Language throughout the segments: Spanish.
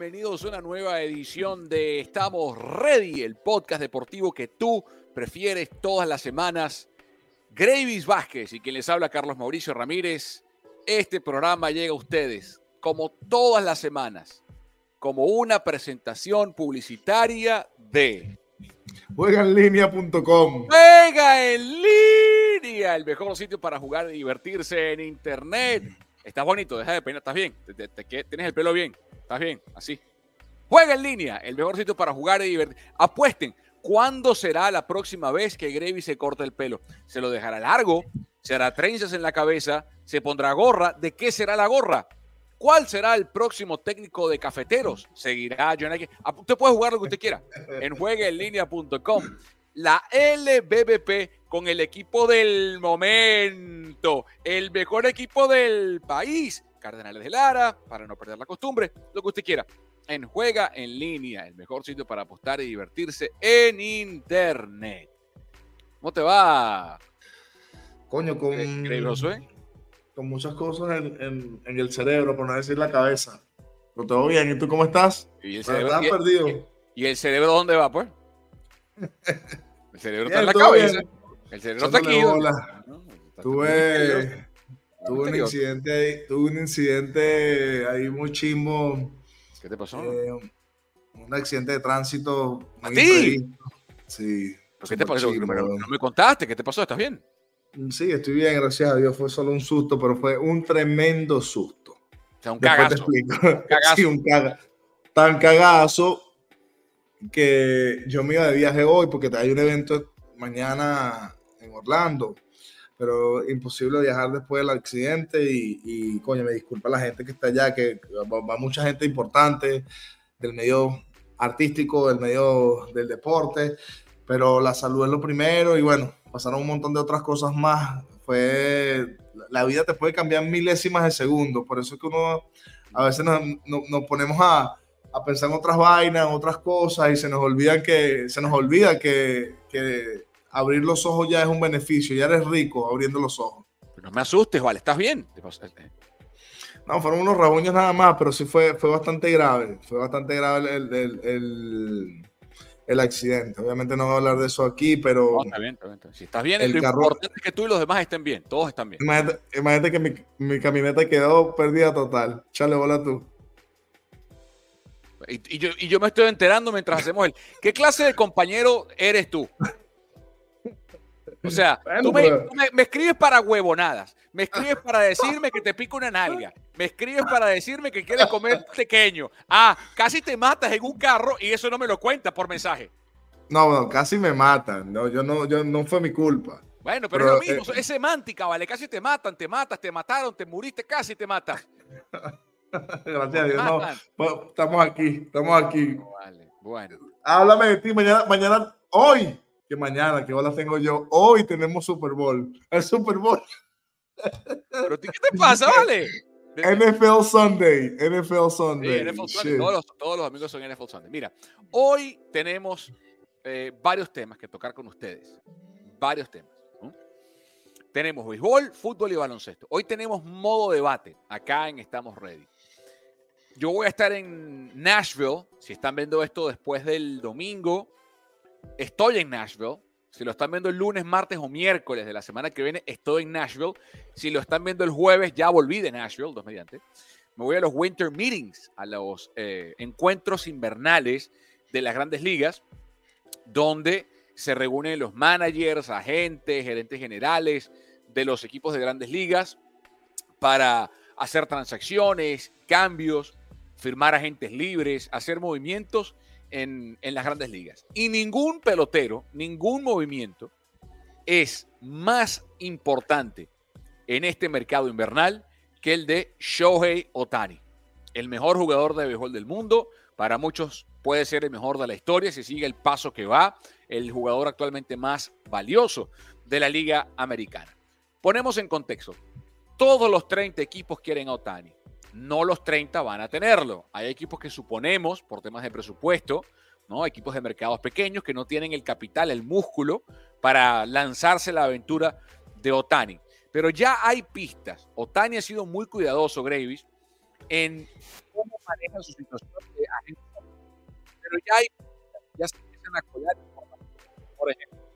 Bienvenidos a una nueva edición de Estamos Ready, el podcast deportivo que tú prefieres todas las semanas. Gravis Vázquez y quien les habla Carlos Mauricio Ramírez. Este programa llega a ustedes como todas las semanas, como una presentación publicitaria de Juegaenlinea.com. Juega en línea, el mejor sitio para jugar y divertirse en internet. Estás bonito, deja de peinar, estás bien, te- te- te- tienes el pelo bien, estás bien, así. Juega en línea, el mejor sitio para jugar y divertirse. Apuesten, ¿cuándo será la próxima vez que Gravy se corta el pelo? ¿Se lo dejará largo? ¿Se hará trenzas en la cabeza? ¿Se pondrá gorra? ¿De qué será la gorra? ¿Cuál será el próximo técnico de cafeteros? ¿Seguirá John Aguirre? Ah, Usted puede jugar lo que usted quiera en juegaenlinea.com. La LBBP con el equipo del momento, el mejor equipo del país. Cardenales de Lara, para no perder la costumbre, lo que usted quiera. En Juega en línea, el mejor sitio para apostar y divertirse en Internet. ¿Cómo te va, Coño, con, Josué? con muchas cosas en, en- en el cerebro, por no decir la cabeza. Pero todo bien, ¿y tú cómo estás? ¿Y el cerebro, ¿Estás y- perdido? y el cerebro dónde va, pues? El cerebro está en la cabeza. bien. El cerebro está aquí. ¿no? Está- Tuve, tuve un incidente ahí, tuve un incidente ahí muy chimbo, ¿Qué te pasó? eh, un accidente de tránsito ¿A ti? Sí. ¿Pero ¿Qué te pasó? chimbo, no me contaste. ¿Qué te pasó? ¿Estás bien? Sí, estoy bien, gracias a Dios. Fue solo un susto, pero fue un tremendo susto. O sea, un cagazo. explico. Cagazo. Sí, un caga. Tan cagazo que yo me iba de viaje hoy porque hay un evento mañana en Orlando, pero imposible viajar después del accidente y, y, coño, me disculpa la gente que está allá, que va, va mucha gente importante del medio artístico, del medio del deporte, pero la salud es lo primero y bueno, pasaron un montón de otras cosas más. Fue, la vida te puede cambiar milésimas de segundo, por eso es que uno a veces nos, nos- nos ponemos a, a pensar en otras vainas, otras cosas y se nos olvida que, se nos olvida que, que abrir los ojos ya es un beneficio, ya eres rico abriendo los ojos. Pero no me asustes, vale. ¿Estás bien? No, fueron unos rabuños nada más, pero sí fue, fue bastante grave. Fue bastante grave el, el- el- el accidente. Obviamente no voy a hablar de eso aquí, pero No, está bien, está bien, está bien. Si estás bien, El lo carro- importante es que tú y los demás estén bien. Todos están bien. imagínate, imagínate que mi, mi camioneta quedó perdida total. Chale, bola tú. Y, y yo, y yo me estoy enterando mientras hacemos el. ¿Qué clase de compañero eres tú? O sea, Bueno, tú me, tú me- me escribes para huevonadas. Me escribes para decirme que te pica una nalga. Me escribes para decirme que quieres comer pequeño. Ah, casi te matas en un carro y eso no me lo cuentas por mensaje. No, no, casi me matan. No, yo no, yo no fue mi culpa. Bueno, pero, Pero, es lo mismo, eh, es semántica, ¿vale? Casi te matan, te matas, te mataron, te muriste, casi te matas. Gracias a Dios. No. Bueno, estamos aquí, estamos aquí. Vale, bueno. Háblame de ti mañana, mañana, hoy, que mañana, que hola tengo yo, hoy tenemos Super Bowl. El Super Bowl, Pero ¿a ti ¿qué te pasa, vale? NFL Sunday, NFL Sí, Sunday. NFL Sunday. Todos, los, todos los amigos son NFL Sunday. Mira, hoy tenemos eh, varios temas que tocar con ustedes. Varios temas. ¿no? Tenemos béisbol, fútbol y baloncesto. Hoy tenemos modo debate acá en Estamos Ready. Yo voy a estar en Nashville. Si están viendo esto después del domingo, estoy en Nashville. Si lo están viendo el lunes, martes o miércoles de la semana que viene, estoy en Nashville. Si lo están viendo el jueves, ya volví de Nashville, dos mediante me voy a los Winter Meetings, a los eh, encuentros invernales de las grandes ligas, donde se reúnen los managers, agentes, gerentes generales de los equipos de grandes ligas para hacer transacciones, cambios, firmar agentes libres, hacer movimientos en, las grandes ligas. Y ningún pelotero, ningún movimiento es más importante en este mercado invernal que el de Shohei Otani, el mejor jugador de béisbol del mundo. Para muchos puede ser el mejor de la historia si sigue el paso que va, el jugador actualmente más valioso de la Liga Americana. Ponemos en contexto, todos los 30 equipos quieren a Otani. No los 30 van a tenerlo. Hay equipos que suponemos, por temas de presupuesto, ¿no? equipos de mercados pequeños que no tienen el capital, el músculo para lanzarse la aventura de Otani. Pero ya hay pistas. Otani ha sido muy cuidadoso, Gravis, en cómo manejan su situación de agente. Pero ya hay, ya se empiezan a colar por ejemplo.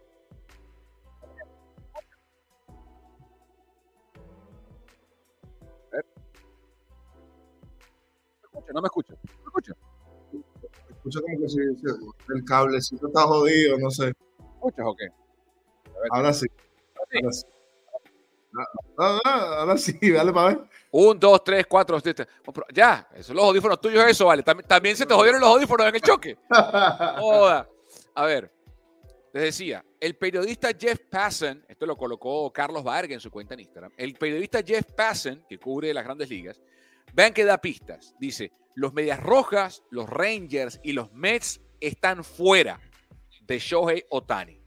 No me escucha, no me escucha. Escucha como que si, si el cablecito está jodido, no sé. ¿Escuchas o qué? Ahora sí. Ahora sí. Ah, ah, ahora sí, dale para ver. Un, dos, tres, cuatro, siete. Ya, esos son los audífonos tuyos, eso, vale. También, también se te jodieron los audífonos en el choque. Joda. A ver, les decía, el periodista Jeff Passan, esto lo colocó Carlos Vargas en su cuenta en Instagram, el periodista Jeff Passan, que cubre las grandes ligas, vean que da pistas. Dice, los Medias Rojas, los Rangers y los Mets están fuera de Shohei Otani.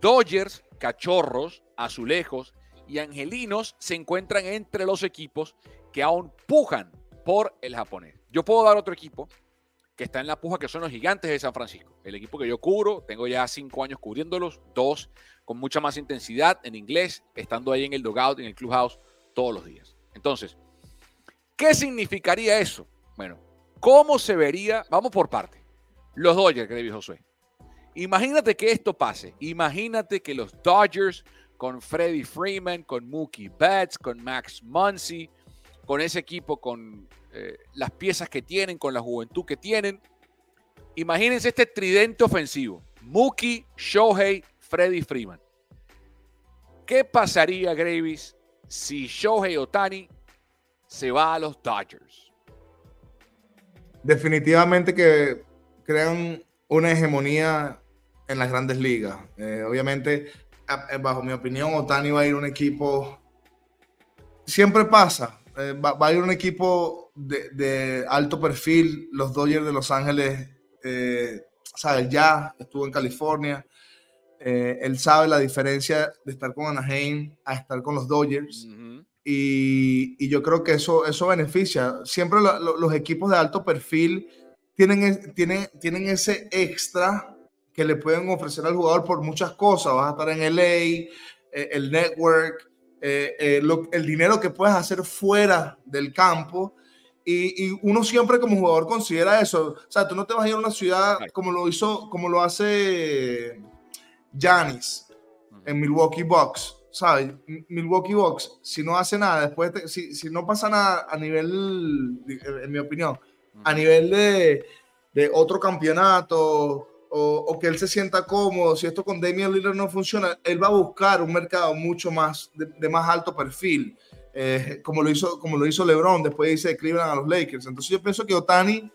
Dodgers, Cachorros, Azulejos y Angelinos se encuentran entre los equipos que aún pujan por el japonés. Yo puedo dar otro equipo que está en la puja, que son los gigantes de San Francisco. El equipo que yo cubro, tengo ya cinco años cubriéndolos, dos con mucha más intensidad en inglés, estando ahí en el dugout, en el clubhouse, todos los días. Entonces, ¿qué significaría eso? Bueno, ¿cómo se vería? Vamos por parte. Los Dodgers, que dijo Josué. Imagínate que esto pase. Imagínate que los Dodgers con Freddie Freeman, con Mookie Betts, con Max Muncy, con ese equipo, con eh, las piezas que tienen, con la juventud que tienen. Imagínense este tridente ofensivo. Mookie, Shohei, Freddie Freeman. ¿Qué pasaría, Gravis, si Shohei Otani se va a los Dodgers? Definitivamente que crean una hegemonía en las grandes ligas. Eh, obviamente eh, bajo mi opinión, Otani va a ir un equipo. Siempre pasa. Eh, va, a ir un equipo de, alto perfil. Los Dodgers de Los Ángeles, eh, sabe, ya estuvo en California. él sabe la diferencia de estar con Anaheim a estar con los Dodgers. Y, yo creo que eso, eso beneficia. Siempre los equipos de alto perfil tienen, tienen, tienen ese extra que le pueden ofrecer al jugador por muchas cosas. Vas a estar en LA, eh, el network, eh, eh, el dinero que puedes hacer fuera del campo. Y, uno siempre como jugador considera eso. O sea, tú no te vas a ir a una ciudad como lo hizo, como lo hace Janis en Milwaukee Bucks. ¿Sabes? Milwaukee Bucks, si no hace nada, después, si, si, no pasa nada a nivel, en mi opinión, a nivel de, de otro campeonato, o, que él se sienta cómodo, si esto con Damian Lillard no funciona, él va a buscar un mercado mucho más de, más alto perfil, eh, como, lo hizo, como lo hizo LeBron, después dice Cleveland a los Lakers. Entonces yo pienso que Otani,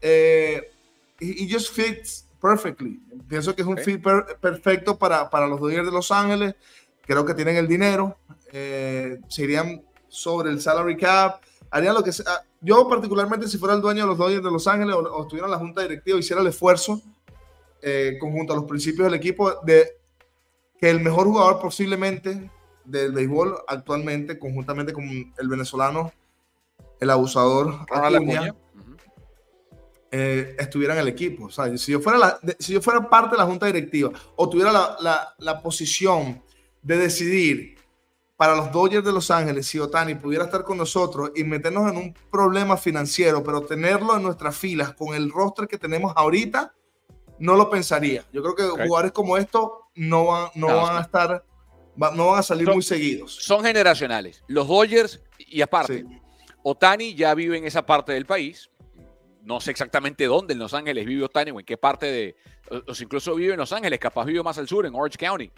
eh, he, just fits perfectly. Pienso que es un fit perfecto para, para los Dodgers de Los Ángeles. Creo que tienen el dinero, eh, se irían sobre el salary cap, harían lo que sea. Yo particularmente si fuera el dueño de los Dodgers de Los Ángeles o, o estuviera en la junta directiva, hiciera el esfuerzo eh, conjunto a los principios del equipo de que el mejor jugador posiblemente del béisbol actualmente, conjuntamente con el venezolano, el abusador Acuña, eh, estuviera en el equipo. O sea, si yo, fuera la, si yo fuera parte de la junta directiva o tuviera la, la, la, posición de decidir para los Dodgers de Los Ángeles si Otani pudiera estar con nosotros y meternos en un problema financiero, pero tenerlo en nuestras filas con el roster que tenemos ahorita, no lo pensaría. Yo creo que jugadores como estos no van, no, van a estar, no van a salir muy seguidos. Son generacionales. Los Dodgers, y aparte, Otani ya vive en esa parte del país. No sé exactamente dónde en Los Ángeles vive Otani o en qué parte de. O, incluso vive en Los Ángeles, capaz vive más al sur, en Orange County.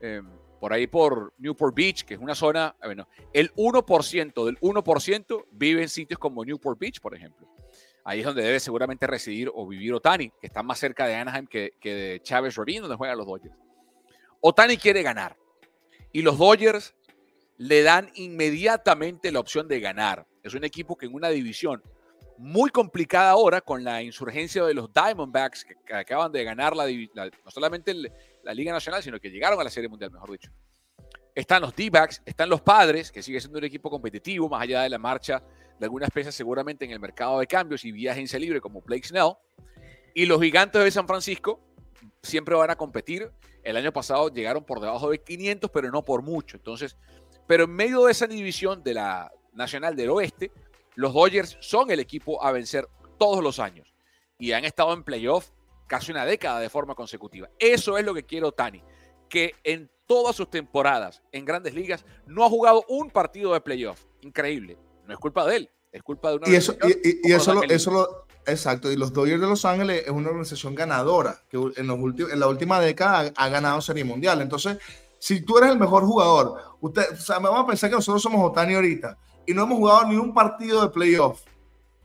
Em, por ahí por Newport Beach, que es una zona. Eh, bueno, el 1% del 1% vive en sitios como Newport Beach, por ejemplo. Ahí es donde debe seguramente residir o vivir Otani, que está más cerca de Anaheim que, de Chávez Ravine, donde juegan los Dodgers. Otani quiere ganar. Y los Dodgers le dan inmediatamente la opción de ganar. Es un equipo que en una división muy complicada ahora con la insurgencia de los Diamondbacks que, acaban de ganar la, no solamente la Liga Nacional, sino que llegaron a la Serie Mundial, mejor dicho. Están los D-Backs, están los Padres, que sigue siendo un equipo competitivo, más allá de la marcha de algunas piezas seguramente en el mercado de cambios y vía agencia libre como Blake Snell. Y los gigantes de San Francisco siempre van a competir. El año pasado llegaron por debajo de 500, pero no por mucho. Entonces, pero en medio de esa división de la Nacional del Oeste, Los Dodgers son el equipo a vencer todos los años y han estado en playoff casi una década de forma consecutiva. Eso es lo que quiere Otani, que en todas sus temporadas en grandes ligas no ha jugado un partido de playoff. Increíble. No es culpa de él, es culpa de una y eso y, eso, lo, eso lo, exacto y los Dodgers de Los Ángeles es una organización ganadora que en los últimos en la última década ha, ganado serie mundial entonces si tú eres el mejor jugador usted o sea, vamos a pensar que nosotros somos Otani ahorita y no hemos jugado ni un partido de playoff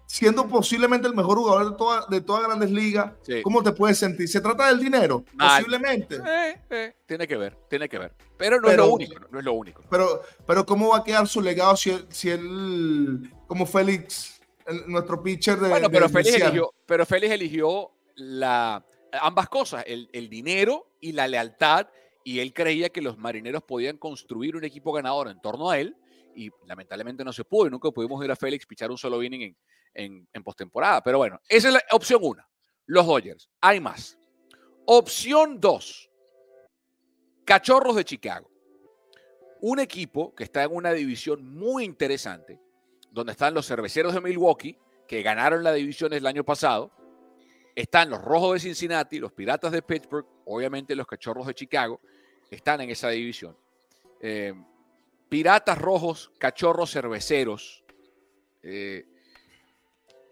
siendo posiblemente el mejor jugador de todas de todas grandes ligas, ¿cómo te puedes sentir? ¿Se trata del dinero? Posiblemente. Eh, eh, tiene que ver, tiene que ver. Pero no es lo único, no es lo único. Pero, pero ¿cómo va a quedar su legado si, si él, como Félix, nuestro pitcher de... Bueno, pero, Félix, eligió, pero Félix eligió la, ambas cosas, el, el dinero y la lealtad, y él creía que los marineros podían construir un equipo ganador en torno a él, y lamentablemente no se pudo, y nunca pudimos ir a Félix pichar un solo inning en, en, postemporada. Pero bueno, esa es la opción una. Los Dodgers. Hay más. Opción dos. Cachorros de Chicago. Un equipo que está en una división muy interesante, donde están los cerveceros de Milwaukee, que ganaron la división el año pasado. Están los Rojos de Cincinnati, los Piratas de Pittsburgh, obviamente los Cachorros de Chicago, están en esa división. Eh, piratas Rojos, Cachorros Cerveceros. Eh,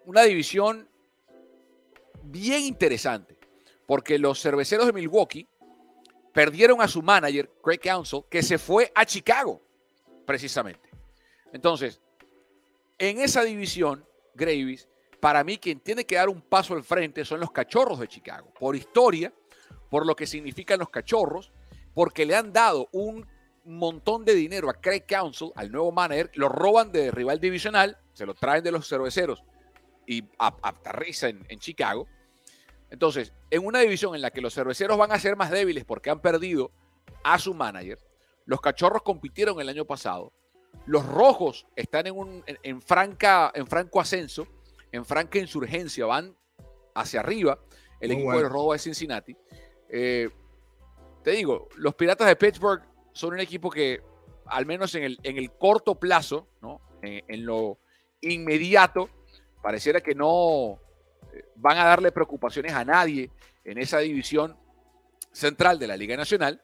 una división bien interesante, porque los cerveceros de Milwaukee perdieron a su manager, Craig Council, que se fue a Chicago, precisamente. Entonces, en esa división, Gravis, para mí quien tiene que dar un paso al frente son los cachorros de Chicago, por historia, por lo que significan los cachorros, porque le han dado un montón de dinero a Craig Council, al nuevo manager, lo roban de rival divisional, se lo traen de los cerveceros y aterriza en, en Chicago. Entonces, en una división en la que los cerveceros van a ser más débiles porque han perdido a su manager, los cachorros compitieron el año pasado, los rojos están en, un, en, franca, en franco ascenso, en franca insurgencia, van hacia arriba, el equipo de los rojos de Cincinnati. Eh, te digo, los piratas de Pittsburgh son un equipo que, al menos en el, en el corto plazo, ¿no? en lo inmediato, pareciera que no eh, van a darle preocupaciones a nadie en esa división central de la Liga Nacional.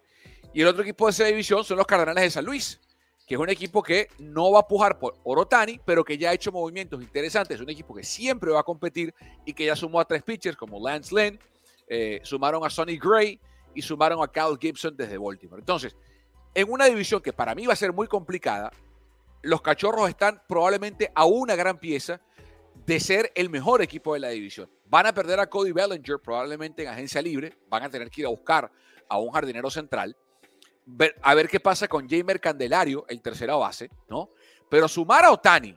Y el otro equipo de esa división son los Cardenales de San Luis, que es un equipo que no va a pujar por Orotani, pero que ya ha hecho movimientos interesantes. Es un equipo que siempre va a competir y que ya sumó a tres pitchers como Lance Lynn, eh, sumaron a Sonny Gray y sumaron a Cal Gibson desde Baltimore. Entonces, en una división que para mí va a ser muy complicada, los cachorros están probablemente a una gran pieza de ser el mejor equipo de la división. Van a perder a Cody Bellinger probablemente en agencia libre, van a tener que ir a buscar a un jardinero central, a ver qué pasa con Jamer Candelario, el tercera base, ¿no? Pero sumar a Otani,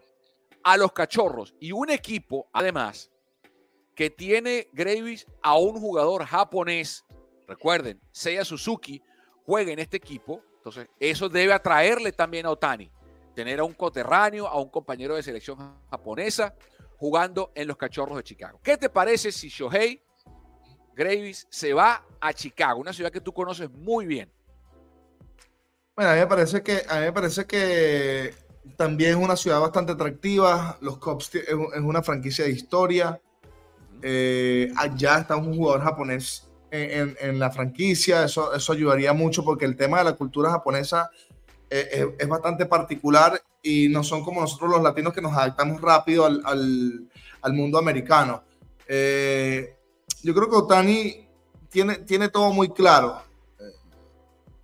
a los cachorros y un equipo, además, que tiene Gravis a un jugador japonés, recuerden, Seiya Suzuki juega en este equipo, entonces eso debe atraerle también a Otani, tener a un coterráneo, a un compañero de selección japonesa, jugando en los Cachorros de Chicago. ¿Qué te parece si Shohei Gravis se va a Chicago, una ciudad que tú conoces muy bien? Bueno, a mí me parece que, a mí me parece que también es una ciudad bastante atractiva. Los Cubs es una franquicia de historia. Eh, allá está un jugador japonés en, la franquicia. Eso, eso ayudaría mucho porque el tema de la cultura japonesa eh, es, bastante particular y no son como nosotros los latinos que nos adaptamos rápido al, al, mundo americano. Eh, yo creo que Otani tiene, tiene todo muy claro.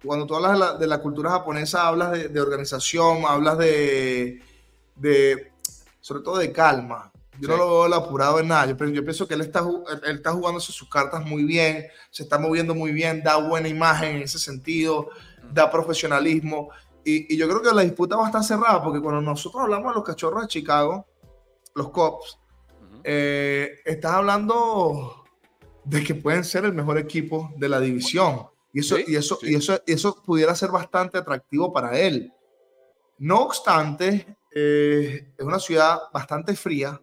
Cuando tú hablas de la, de la cultura japonesa, hablas de, de organización, hablas de, de, sobre todo de calma. Yo no lo veo apurado en nada. Yo, yo pienso que él está, él está jugándose sus cartas muy bien, se está moviendo muy bien, da buena imagen en ese sentido, da profesionalismo. Y, yo creo que la disputa va a estar cerrada porque cuando nosotros hablamos de los cachorros de Chicago, los Cops, eh, estás hablando de que pueden ser el mejor equipo de la división. Y eso, y eso, y eso, eso pudiera ser bastante atractivo para él. No obstante, eh, es una ciudad bastante fría.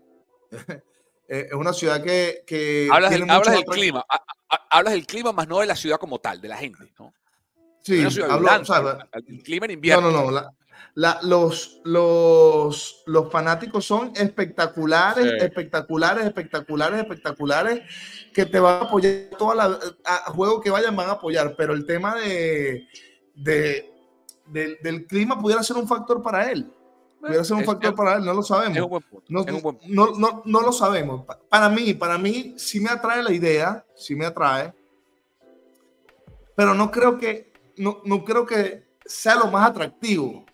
Eh, es una ciudad que... que hablas, del, clima. Hablas del clima, más no de la ciudad como tal, de la gente, ¿no? Sí, hablo, el clima en invierno. No, no, no. los, los, los fanáticos son espectaculares, espectaculares, espectaculares, espectaculares, que te van a apoyar toda la a juego que vayan van a apoyar, pero el tema de, de del clima pudiera ser un factor para él. Pudiera ser un factor para él, no lo sabemos. no, no, no, lo sabemos. Para mí, para mí sí me atrae la idea, sí me atrae, pero no creo que, no, no creo que sea lo más atractivo.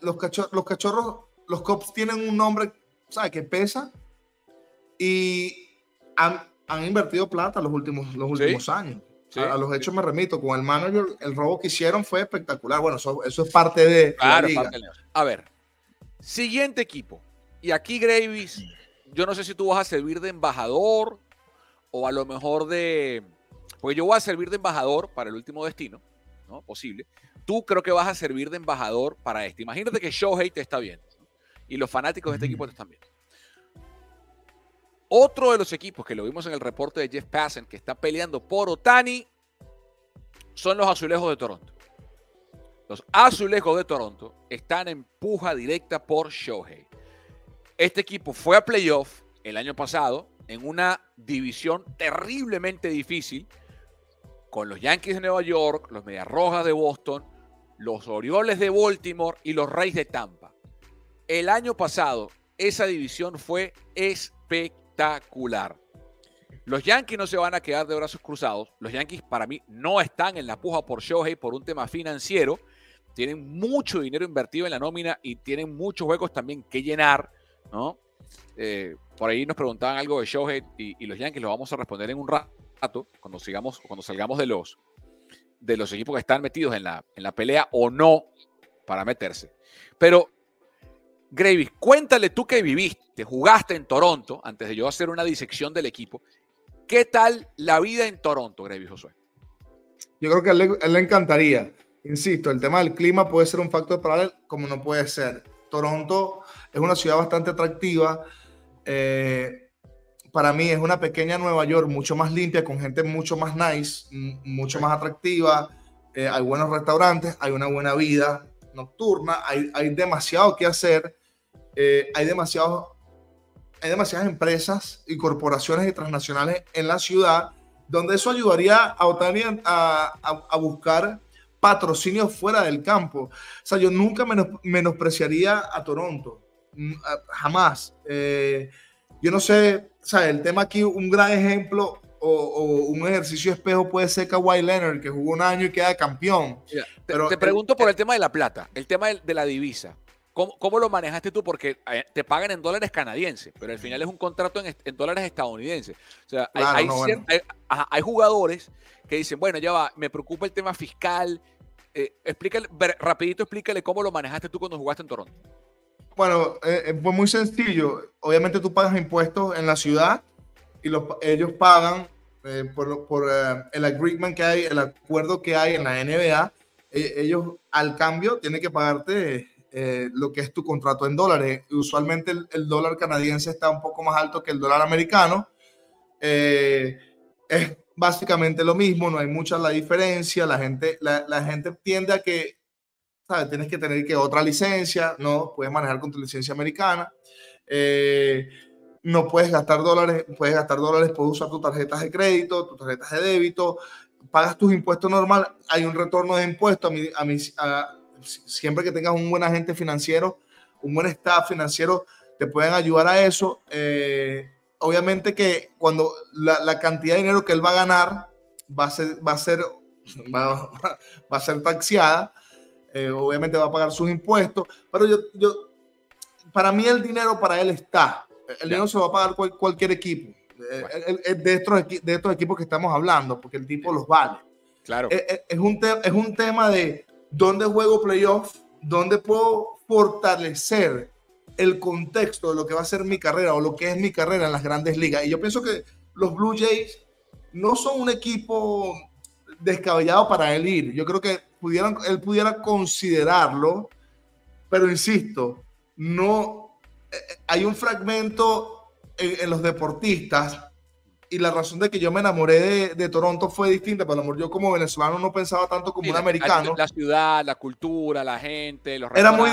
Los, cachorros, los cachorros, los cops tienen un nombre, ¿sabes? Que pesa y han, han invertido plata los últimos, los últimos años. A, los hechos me remito. Con el manager, el robo que hicieron fue espectacular. Bueno, eso, eso es parte de. la liga. A ver, siguiente equipo. Y aquí, Gravis, yo no sé si tú vas a servir de embajador o a lo mejor de. Porque yo voy a servir de embajador para el último destino, ¿no? Posible tú creo que vas a servir de embajador para este. Imagínate que Shohei te está viendo y los fanáticos de este equipo te están viendo. Otro de los equipos que lo vimos en el reporte de Jeff Passen que está peleando por Otani son los Azulejos de Toronto. Los Azulejos de Toronto están en puja directa por Shohei. Este equipo fue a playoff el año pasado en una división terriblemente difícil con los Yankees de Nueva York, los Medias Rojas de Boston, los Orioles de Baltimore y los Reyes de Tampa. El año pasado, esa división fue espectacular. Los Yankees no se van a quedar de brazos cruzados. Los Yankees para mí no están en la puja por Shohei por un tema financiero. Tienen mucho dinero invertido en la nómina y tienen muchos juegos también que llenar, ¿no? Eh, por ahí nos preguntaban algo de Shohei y, y, los Yankees lo vamos a responder en un rato cuando sigamos, cuando salgamos de los, de los equipos que están metidos en la, en la pelea o no para meterse. Pero, Gravis, cuéntale tú que viviste, jugaste en Toronto, antes de yo hacer una disección del equipo. ¿Qué tal la vida en Toronto, Gravis Josué? Yo creo que a él, le encantaría. Insisto, el tema del clima puede ser un factor para él, como no puede ser. Toronto es una ciudad bastante atractiva. Eh, para mí es una pequeña Nueva York mucho más limpia, con gente mucho más nice, mucho más atractiva. Eh, hay buenos restaurantes, hay una buena vida nocturna, hay, hay demasiado que hacer, eh, hay, demasiado, hay demasiadas empresas y corporaciones y transnacionales en la ciudad, donde eso ayudaría a Otani a, a, buscar patrocinios fuera del campo. O sea, yo nunca menospreciaría a Toronto, jamás. Eh, yo no sé, o sea, el tema aquí, un gran ejemplo o, un ejercicio espejo puede ser Kawhi Leonard, que jugó un año y queda campeón. te, pregunto por el tema de la plata, el tema de, la divisa. ¿Cómo, ¿Cómo, lo manejaste tú? Porque eh, te pagan en dólares canadienses, pero al final es un contrato en, dólares estadounidenses. O sea, hay, hay, jugadores que dicen, bueno, ya va, me preocupa el tema fiscal. Eh, explícale, rapidito explícale cómo lo manejaste tú cuando jugaste en Toronto. Bueno, eh, fue muy sencillo. Obviamente tú pagas impuestos en la ciudad y los, ellos pagan eh, por, por eh, el agreement que hay, el acuerdo que hay en la NBA. E, ellos al cambio tienen que pagarte lo que es tu contrato en dólares. Usualmente el, dólar canadiense está un poco más alto que el dólar americano. es básicamente lo mismo, no hay mucha la diferencia. La gente, la, la gente tiende a que Tienes que tener que otra licencia, no puedes manejar con tu licencia americana. Eh, no puedes gastar dólares, puedes gastar dólares, puedes usar tus tarjetas de crédito, tus tarjetas de débito, pagas tus impuestos normal, hay un retorno de impuestos. A mí, a siempre que tengas un buen agente financiero, un buen staff financiero, te pueden ayudar a eso. Eh, obviamente que cuando la, la, cantidad de dinero que él va a ganar va a ser, va a ser, va, va a ser taxiada, eh, obviamente va a pagar sus impuestos, pero yo, yo, para mí el dinero para él está. El dinero se va a pagar cualquier equipo. Eh, de, estos, de estos equipos que estamos hablando, porque el tipo los vale. Claro. Eh, es, un es un tema de dónde juego playoff, dónde puedo fortalecer el contexto de lo que va a ser mi carrera o lo que es mi carrera en las grandes ligas. Y yo pienso que los Blue Jays no son un equipo descabellado para él ir. Yo creo que pudieran, él pudiera considerarlo, pero insisto, no eh, hay un fragmento en, los deportistas y la razón de que yo me enamoré de, Toronto fue distinta. Por amor, yo como venezolano no pensaba tanto como un americano. La, ciudad, la cultura, la gente, los Era muy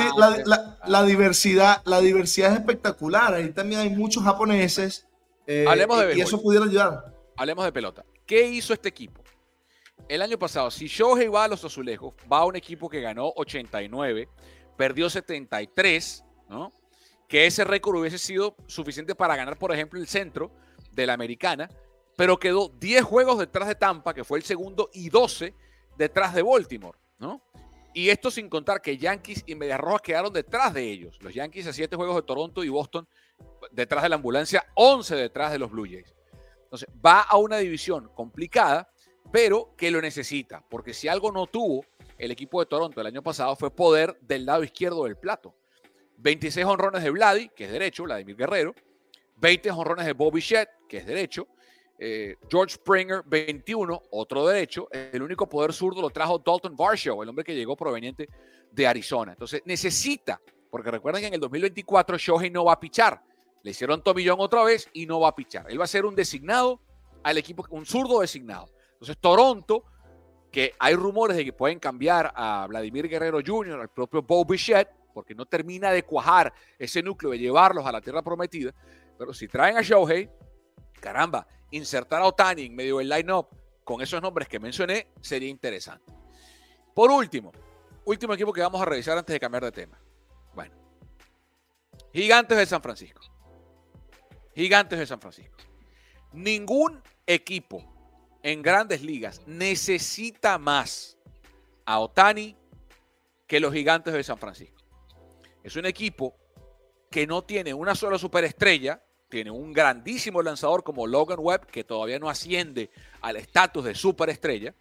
la, diversidad, la diversidad es espectacular. Ahí también hay muchos japoneses. Eh, Hablemos de y eso pudiera ayudar. Hablemos de pelota. ¿Qué hizo este equipo? El año pasado, si Shohei va a los azulejos, va a un equipo que ganó 89, perdió 73, ¿no? Que ese récord hubiese sido suficiente para ganar, por ejemplo, el centro de la americana, pero quedó 10 juegos detrás de Tampa, que fue el segundo, y 12 detrás de Baltimore, ¿no? Y esto sin contar que Yankees y Medias Rojas quedaron detrás de ellos. Los Yankees a 7 juegos de Toronto y Boston detrás de la ambulancia, 11 detrás de los Blue Jays. Entonces, va a una división complicada, pero que lo necesita, porque si algo no tuvo el equipo de Toronto el año pasado fue poder del lado izquierdo del plato. 26 honrones de Vladi, que es derecho, Vladimir Guerrero, 20 honrones de Bobby Shedd, que es derecho. Eh, George Springer, 21, otro derecho. El único poder zurdo lo trajo Dalton Varsho, el hombre que llegó proveniente de Arizona. Entonces necesita, porque recuerden que en el 2024 Shohei no va a pichar. Le hicieron tomillón otra vez y no va a pichar. Él va a ser un designado al equipo, un zurdo designado. Entonces Toronto, que hay rumores de que pueden cambiar a Vladimir Guerrero Jr., al propio Bobby Shedd, porque no termina de cuajar ese núcleo de llevarlos a la tierra prometida. Pero si traen a Shohei, caramba, insertar a Otani en medio del line-up con esos nombres que mencioné sería interesante. Por último, último equipo que vamos a revisar antes de cambiar de tema. Bueno, Gigantes de San Francisco. Gigantes de San Francisco. Ningún equipo en grandes ligas necesita más a Otani que los Gigantes de San Francisco. Es un equipo que no tiene una sola superestrella, tiene un grandísimo lanzador como Logan Webb, que todavía no asciende al estatus de superestrella,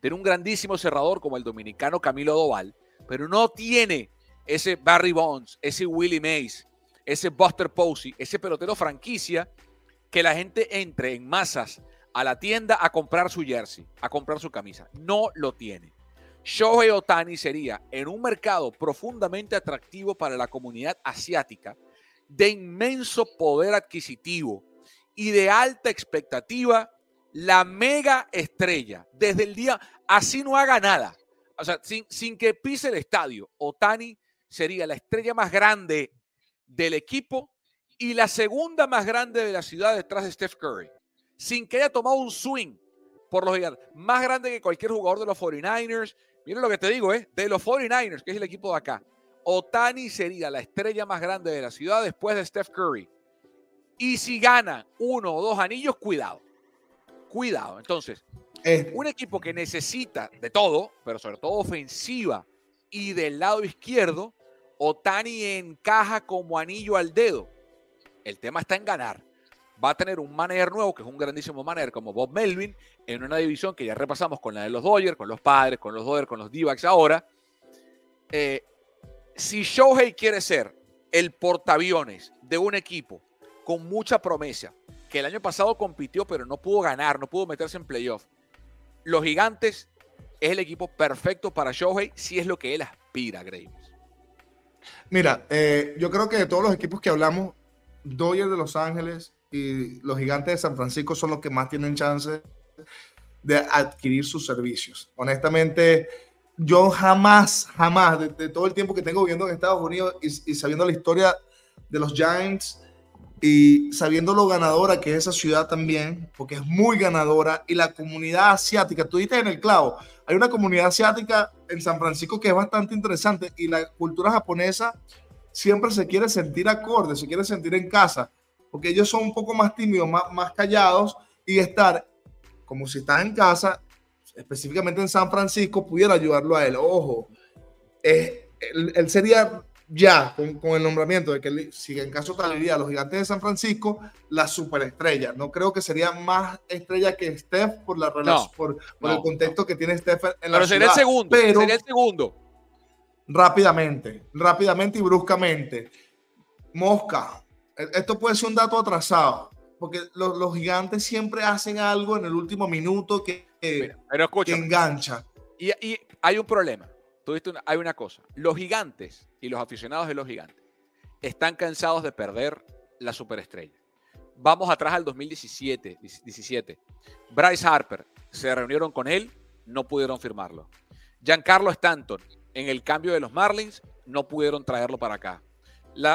tiene un grandísimo cerrador como el dominicano Camilo Doval, pero no tiene ese Barry Bonds, ese Willie Mays, ese Buster Posey, ese pelotero franquicia que la gente entre en masas a la tienda a comprar su jersey, a comprar su camisa. No lo tiene. Shohei Otani sería en un mercado profundamente atractivo para la comunidad asiática, de inmenso poder adquisitivo y de alta expectativa, la mega estrella desde el día, así no haga nada, o sea, sin, sin que pise el estadio, Otani sería la estrella más grande del equipo y la segunda más grande de la ciudad detrás de Steph Curry, sin que haya tomado un swing por los gigantes, más grande que cualquier jugador de los 49ers, Miren lo que te digo, ¿eh? de los 49ers, que es el equipo de acá. Otani sería la estrella más grande de la ciudad después de Steph Curry. Y si gana uno o dos anillos, cuidado. Cuidado. Entonces, eh. un equipo que necesita de todo, pero sobre todo ofensiva y del lado izquierdo, Otani encaja como anillo al dedo. El tema está en ganar va a tener un manager nuevo, que es un grandísimo manager como Bob Melvin, en una división que ya repasamos con la de los Dodgers, con los Padres, con los Dodgers, con los d ahora. Eh, si Shohei quiere ser el portaaviones de un equipo con mucha promesa, que el año pasado compitió pero no pudo ganar, no pudo meterse en playoff, los gigantes es el equipo perfecto para Shohei si es lo que él aspira, Graves. Mira, eh, yo creo que de todos los equipos que hablamos, Dodgers de Los Ángeles, y los gigantes de San Francisco son los que más tienen chance de adquirir sus servicios. Honestamente, yo jamás, jamás, de, todo el tiempo que tengo viviendo en Estados Unidos y, sabiendo la historia de los Giants y sabiendo lo ganadora que es esa ciudad también, porque es muy ganadora, y la comunidad asiática, tú dices en el clavo, hay una comunidad asiática en San Francisco que es bastante interesante y la cultura japonesa siempre se quiere sentir acorde, se quiere sentir en casa porque ellos son un poco más tímidos, más, más callados, y estar como si está en casa, específicamente en San Francisco, pudiera ayudarlo a él. Ojo, él, sería ya con, el nombramiento de que si en caso tal iría a los gigantes de San Francisco, la superestrella. No creo que sería más estrella que Steph por la relación, por, el contexto que tiene Steph en la Pero sería el segundo, pero sería el segundo. Rápidamente, rápidamente y bruscamente. Mosca, esto puede ser un dato atrasado, porque los, gigantes siempre hacen algo en el último minuto que, engancha. Y, hay un problema. Tú hay una cosa. Los gigantes y los aficionados de los gigantes están cansados de perder la superestrella. Vamos atrás al 2017. 17. Bryce Harper, se reunieron con él, no pudieron firmarlo. Giancarlo Stanton, en el cambio de los Marlins, no pudieron traerlo para acá.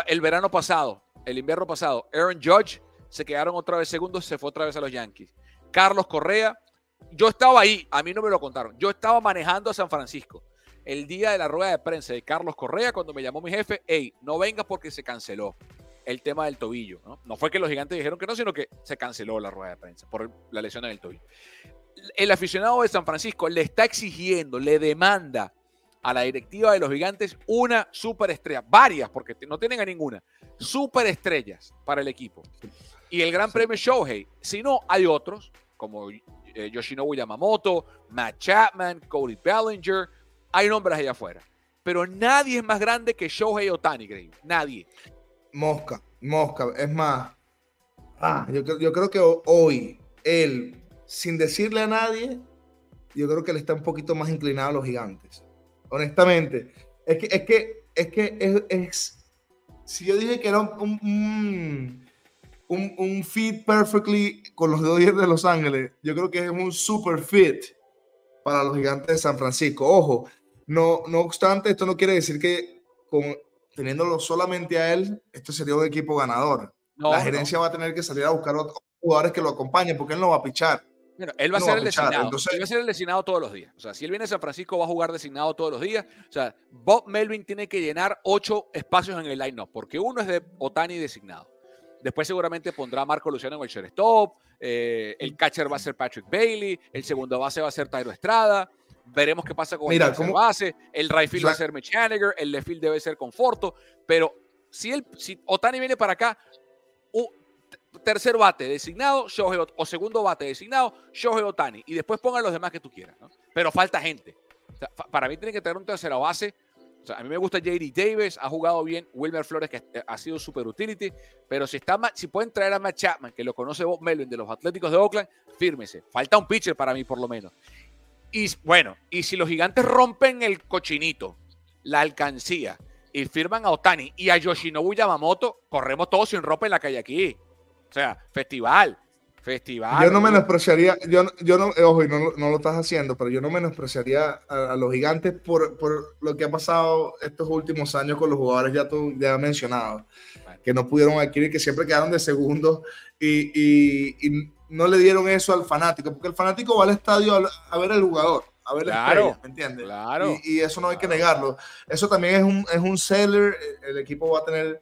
El verano pasado, el invierno pasado, Aaron Judge se quedaron otra vez segundos, se fue otra vez a los Yankees. Carlos Correa, yo estaba ahí, a mí no me lo contaron. Yo estaba manejando a San Francisco el día de la rueda de prensa de Carlos Correa cuando me llamó mi jefe, hey, no vengas porque se canceló el tema del tobillo. ¿no? no fue que los gigantes dijeron que no, sino que se canceló la rueda de prensa por la lesión en el tobillo. El aficionado de San Francisco le está exigiendo, le demanda a la directiva de los gigantes una superestrella, varias, porque no tienen a ninguna, superestrellas para el equipo. Y el gran premio Shohei, si no, hay otros, como eh, Yoshinobu Yamamoto, Matt Chapman, Cody Bellinger, hay nombres allá afuera. Pero nadie es más grande que Shohei Otani, Greg. Nadie. Mosca, mosca. Es más, ah, yo, yo creo que hoy él, sin decirle a nadie, yo creo que él está un poquito más inclinado a los gigantes honestamente. Es que, es que, es que es, si yo dije que era un, un, un, un, fit perfectly con los Dodgers de Los Ángeles, yo creo que es un super fit para los gigantes de San Francisco. Ojo, no, no obstante, esto no quiere decir que con, teniéndolo solamente a él, esto sería un equipo ganador. la gerencia va a tener que salir a buscar otros jugadores que lo acompañen porque él no va a pichar él va a ser el designado. él va a ser el designado todos los días. O sea, si él viene a San Francisco, va a jugar designado todos los días. O sea, Bob Melvin tiene que llenar ocho espacios en el line-up, porque uno es de Otani designado. Después seguramente pondrá a Marco Luciano en el shortstop. Eh, el catcher va a ser Patrick Bailey. El segundo base va a ser Tyro Estrada. Veremos qué pasa con el tercer base. El right field va a ser Mitch Haniger. El left field debe ser Conforto. Pero si, él, si Otani viene para acá, tercer bate designado, Shohei o segundo bate designado, Shohei Otani. Y después pongan los demás que tú quieras. Pero falta gente. para mí tiene que tener un tercero base. a mí me gusta JD Davis, ha jugado bien. Wilmer Flores, que ha sido super utility. Pero si, está, si pueden traer a Matt Chapman, que lo conoce Bob Melvin de los Atléticos de Oakland, fírmese. Falta un pitcher para mí, por lo menos. Y bueno, y si los gigantes rompen el cochinito, la alcancía, y firman a Otani y a Yoshinobu Yamamoto, corremos todos sin ropa en la calle aquí. O sea, festival. Festival. Yo no menospreciaría, yo, yo no, ojo, y no, no, lo estás haciendo, pero yo no menospreciaría a, los gigantes por, por, lo que ha pasado estos últimos años con los jugadores, ya tú ya has mencionado, que no pudieron adquirir, que siempre quedaron de segundo y, y, y, no le dieron eso al fanático, porque el fanático va al estadio a, ver al jugador, a ver la estrella, ¿me entiendes? Claro. Y, y, eso no hay que negarlo. Eso también es un, es un seller, el equipo va a tener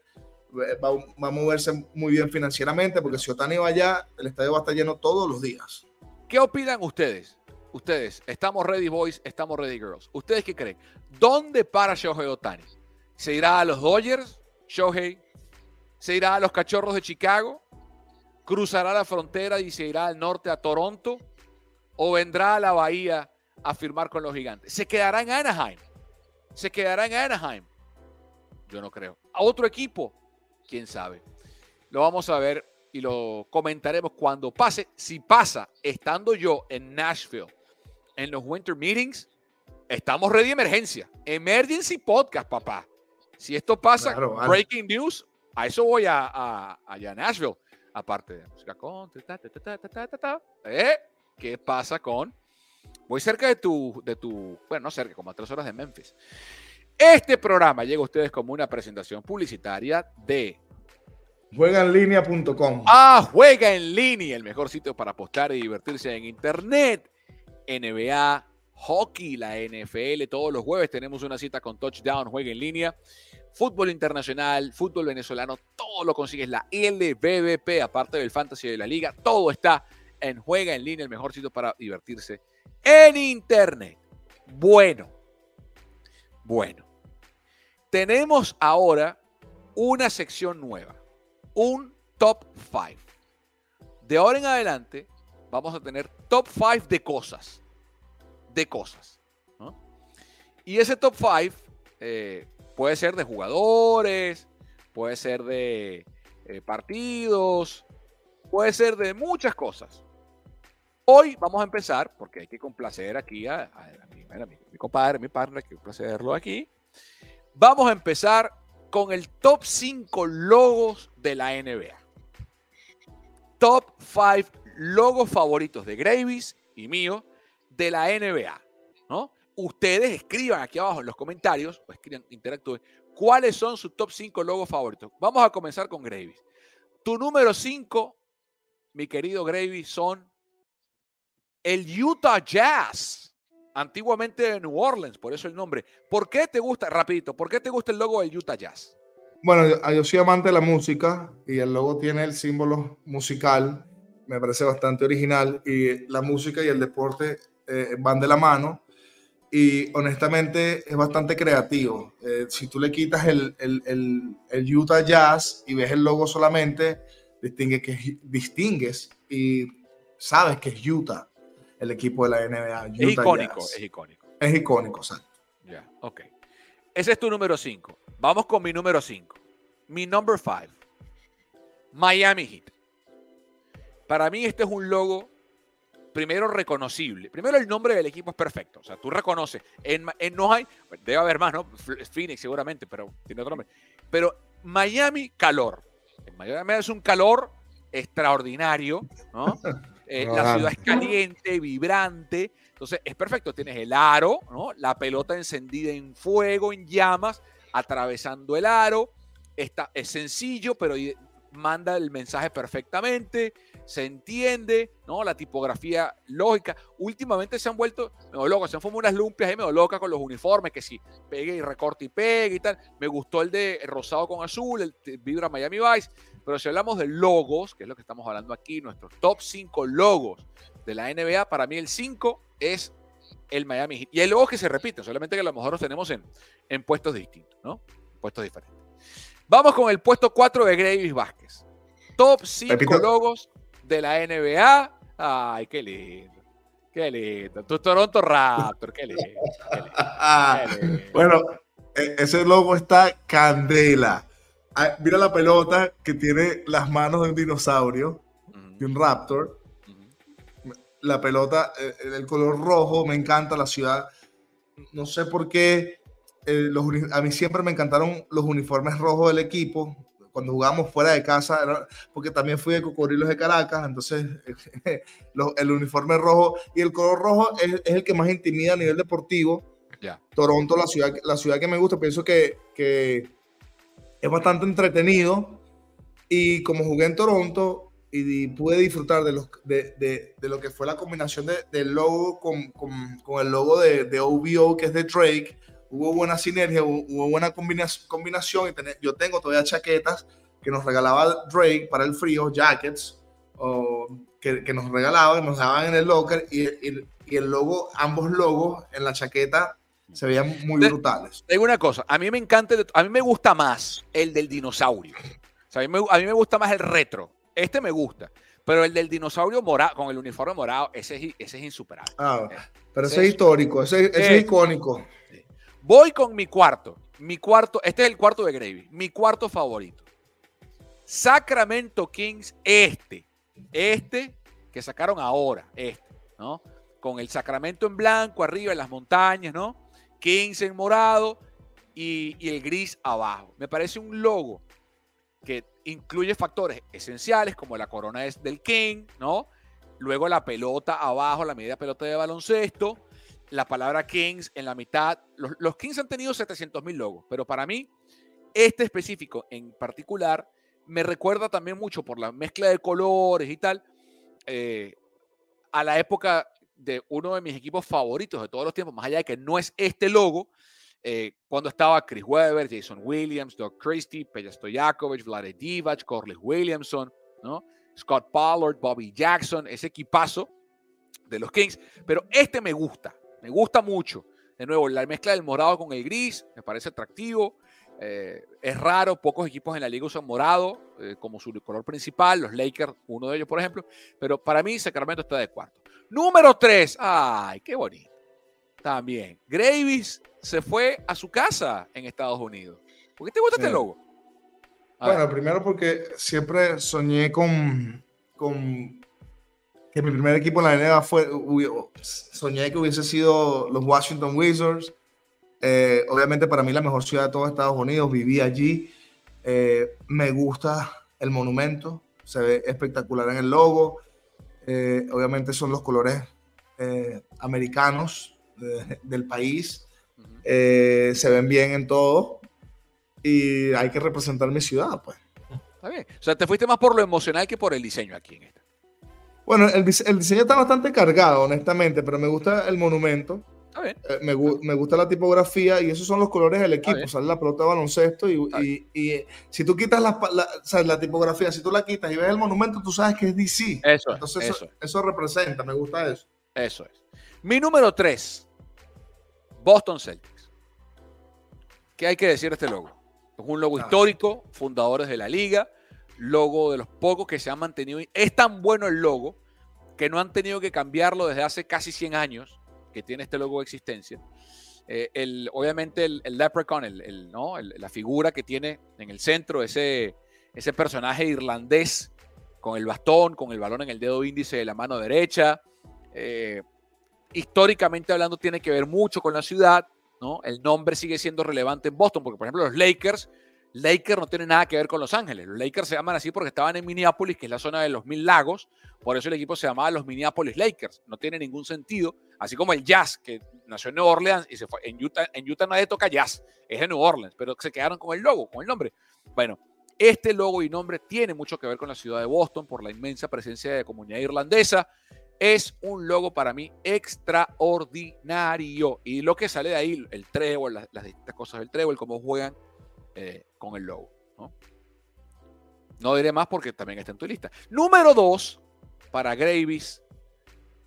va, a moverse muy bien financieramente, porque si Otani va allá, el estadio va a estar lleno todos los días. ¿Qué opinan ustedes? Ustedes, estamos ready boys, estamos ready girls. ¿Ustedes qué creen? ¿Dónde para Shohei Otani? ¿Se irá a los Dodgers, Shohei? ¿Se irá a los Cachorros de Chicago? ¿Cruzará la frontera y se irá al norte a Toronto? ¿O vendrá a la Bahía a firmar con los gigantes? ¿Se quedará en Anaheim? ¿Se quedará en Anaheim? Yo no creo. ¿A otro equipo? Quién sabe. Lo vamos a ver y lo comentaremos cuando pase. Si pasa, estando yo en Nashville, en los Winter Meetings, estamos ready emergencia. Emergency Podcast, papá. Si esto pasa, breaking news, a eso voy a, allá a Nashville. Aparte de música con... ¿Eh? ¿Qué pasa con...? Voy cerca de tu, de tu, bueno, no cerca, como a tres horas de Memphis. Este programa llega a ustedes como una presentación publicitaria de juegaenlinea.com. Ah, juega en línea, el mejor sitio para apostar y divertirse en internet. NBA, hockey, la NFL, todos los jueves tenemos una cita con Touchdown, juega en línea. Fútbol internacional, fútbol venezolano, todo lo consigues la LBBP, aparte del fantasy de la liga, todo está en Juega en línea, el mejor sitio para divertirse en internet. Bueno, bueno, tenemos ahora una sección nueva, un top 5. De ahora en adelante vamos a tener top 5 de cosas. De cosas. Y ese top 5 eh, puede ser de jugadores, puede ser de eh, partidos, puede ser de muchas cosas. Hoy vamos a empezar, porque hay que complacer aquí a, mi, mi, compadre, mi partner, que complacerlo aquí. Vamos a empezar con el top 5 logos de la NBA. top 5 logos favoritos de Gravis y mío de la NBA. ¿no? Ustedes escriban aquí abajo en los comentarios o escriban, interactúen, cuáles son sus top 5 logos favoritos. Vamos a comenzar con Gravis. Tu número 5, mi querido Gravis, son el Utah Jazz, antiguamente de New Orleans, por eso el nombre. ¿Por qué te gusta, rapidito, por qué te gusta el logo del Utah Jazz? Bueno, yo soy amante de la música y el logo tiene el símbolo musical, me parece bastante original y la música y el deporte eh, van de la mano y honestamente es bastante creativo. Eh, si tú le quitas el, el, el, Utah Jazz y ves el logo solamente, distingues y sabes que es Utah el equipo de la NBA. es icónico, es icónico. Es icónico, exacto. Ya, ok. Ese es tu número 5. Vamos con mi número 5. Mi number 5. Miami Heat. Para mí este es un logo primero reconocible. Primero el nombre del equipo es perfecto. O sea, tú reconoces. En, no hay, debe haber más, ¿no? Phoenix seguramente, pero tiene otro nombre. Pero Miami, calor. En Miami es un calor extraordinario, ¿no? Eh, la ciudad es caliente, vibrante. Entonces es perfecto. Tienes el aro, ¿no? La pelota encendida en fuego, en llamas, atravesando el aro. Está, es sencillo, pero manda el mensaje perfectamente, se entiende, ¿no? La tipografía lógica. Últimamente se han vuelto medio locos, se han formado unas lumpias ahí medio locas con los uniformes, que si pegue y recorte y pegue y tal. Me gustó el de rosado con azul, el Vibra Miami Vice. Pero si hablamos de logos, que es lo que estamos hablando aquí, nuestros top 5 logos de la NBA, para mí el 5 es el Miami Heat. Y hay logos que se repiten, solamente que a lo mejor los tenemos en, en puestos distintos, ¿no? Puestos diferentes. Vamos con el puesto 4 de Gravis Vázquez. Top 5 logos de la NBA. Ay, qué lindo. Qué lindo. Tu Toronto Raptor, qué lindo. Qué lindo. bueno, e, ese logo está candela. Ah, mira la pelota que tiene las manos de un dinosaurio, de un raptor. La pelota, eh, el color rojo, me encanta la ciudad. No sé por qué. Eh, a mí siempre me encantaron los uniformes rojos del equipo. Cuando jugamos fuera de casa, porque también fui de Cocodrilos de Caracas, entonces el uniforme rojo y el color rojo es, el que más intimida a nivel deportivo. Toronto, la ciudad, la ciudad que me gusta, pienso que, que es bastante entretenido y como jugué en Toronto y, pude disfrutar de, los, de, de, de, lo que fue la combinación del logo con, con, con, el logo de, de OVO que es de Drake, hubo buena sinergia, hubo, buena combinación y yo tengo todavía chaquetas que nos regalaba Drake para el frío, jackets, o, que, que, nos regalaban, nos daban en el locker y, y, y el logo, ambos logos en la chaqueta se veían muy brutales. Tengo una cosa, a mí me encanta, a mí me gusta más el del dinosaurio. a, mí me, gusta más el retro. Este me gusta. Pero el del dinosaurio morado, con el uniforme morado, ese es, ese es insuperable. Ah, pero ese, es histórico, ese, es icónico. Voy con mi cuarto. Mi cuarto, este es el cuarto de Gravy. Mi cuarto favorito. Sacramento Kings, este. Este que sacaron ahora, este, ¿no? Con el Sacramento en blanco arriba en las montañas, ¿no? 15 en morado y, el gris abajo. Me parece un logo que incluye factores esenciales como la corona es del King, ¿no? Luego la pelota abajo, la media pelota de baloncesto, la palabra Kings en la mitad. Los, Kings han tenido 700 mil logos, pero para mí, este específico en particular me recuerda también mucho por la mezcla de colores y tal, eh, a la época de uno de mis equipos favoritos de todos los tiempos, más allá de que no es este logo, eh, cuando estaba Chris Webber, Jason Williams, Doug Christie, Peja Stojakovic, Vlade Divac, Corliss Williamson, ¿no? Scott Pollard, Bobby Jackson, ese equipazo de los Kings. Pero este me gusta, me gusta mucho. De nuevo, la mezcla del morado con el gris me parece atractivo. Eh, es raro, pocos equipos en la liga usan morado eh, como su color principal, los Lakers, uno de ellos, por ejemplo. Pero para mí, Sacramento está de cuarto. Número 3. Ay, qué bonito. También. Gravis se fue a su casa en Estados Unidos. ¿Por qué te gusta este logo? bueno, primero porque siempre soñé con, con que mi primer equipo en la NBA fue, soñé que hubiese sido los Washington Wizards. Eh, obviamente para mí la mejor ciudad de todo Estados Unidos, viví allí. Eh, me gusta el monumento, se ve espectacular en el logo. Eh, obviamente son los colores americanos del país. Se ven bien en todo y hay que representar mi ciudad, pues. Está bien. O sea, te fuiste más por lo emocional que por el diseño aquí en esta. Bueno, el, el diseño está bastante cargado, honestamente, pero me gusta el monumento. Eh, me, me, gusta la tipografía y esos son los colores del equipo. Sale la pelota de baloncesto y, y, si tú quitas la, la, tipografía, si tú la quitas y ves el monumento, tú sabes que es DC. Eso Entonces eso, eso, representa, me gusta eso. Eso es. Mi número 3, Boston Celtics. ¿Qué hay que decir de este logo? Es un logo histórico, fundadores de la liga, logo de los pocos que se han mantenido. Es tan bueno el logo que no han tenido que cambiarlo desde hace casi 100 años que tiene este logo de existencia. Eh, obviamente el, leprechaun, el, ¿no? la figura que tiene en el centro, ese, personaje irlandés con el bastón, con el balón en el dedo índice de la mano derecha. Eh, históricamente hablando tiene que ver mucho con la ciudad. El nombre sigue siendo relevante en Boston, porque por ejemplo los Lakers Lakers no tiene nada que ver con Los Ángeles. Los Lakers se llaman así porque estaban en Minneapolis, que es la zona de los Mil Lagos. Por eso el equipo se llamaba los Minneapolis Lakers. No tiene ningún sentido. Así como el Jazz, que nació en New Orleans y se fue. En Utah, en Utah nadie toca jazz. Es de New Orleans, pero se quedaron con el logo, con el nombre. Bueno, este logo y nombre tiene mucho que ver con la ciudad de Boston por la inmensa presencia de comunidad irlandesa. Es un logo para mí extraordinario. Y lo que sale de ahí, el trébol, las, las distintas cosas del trébol, cómo juegan eh, con el logo. ¿no? no diré más porque también está en tu lista. Número 2 para Gravis.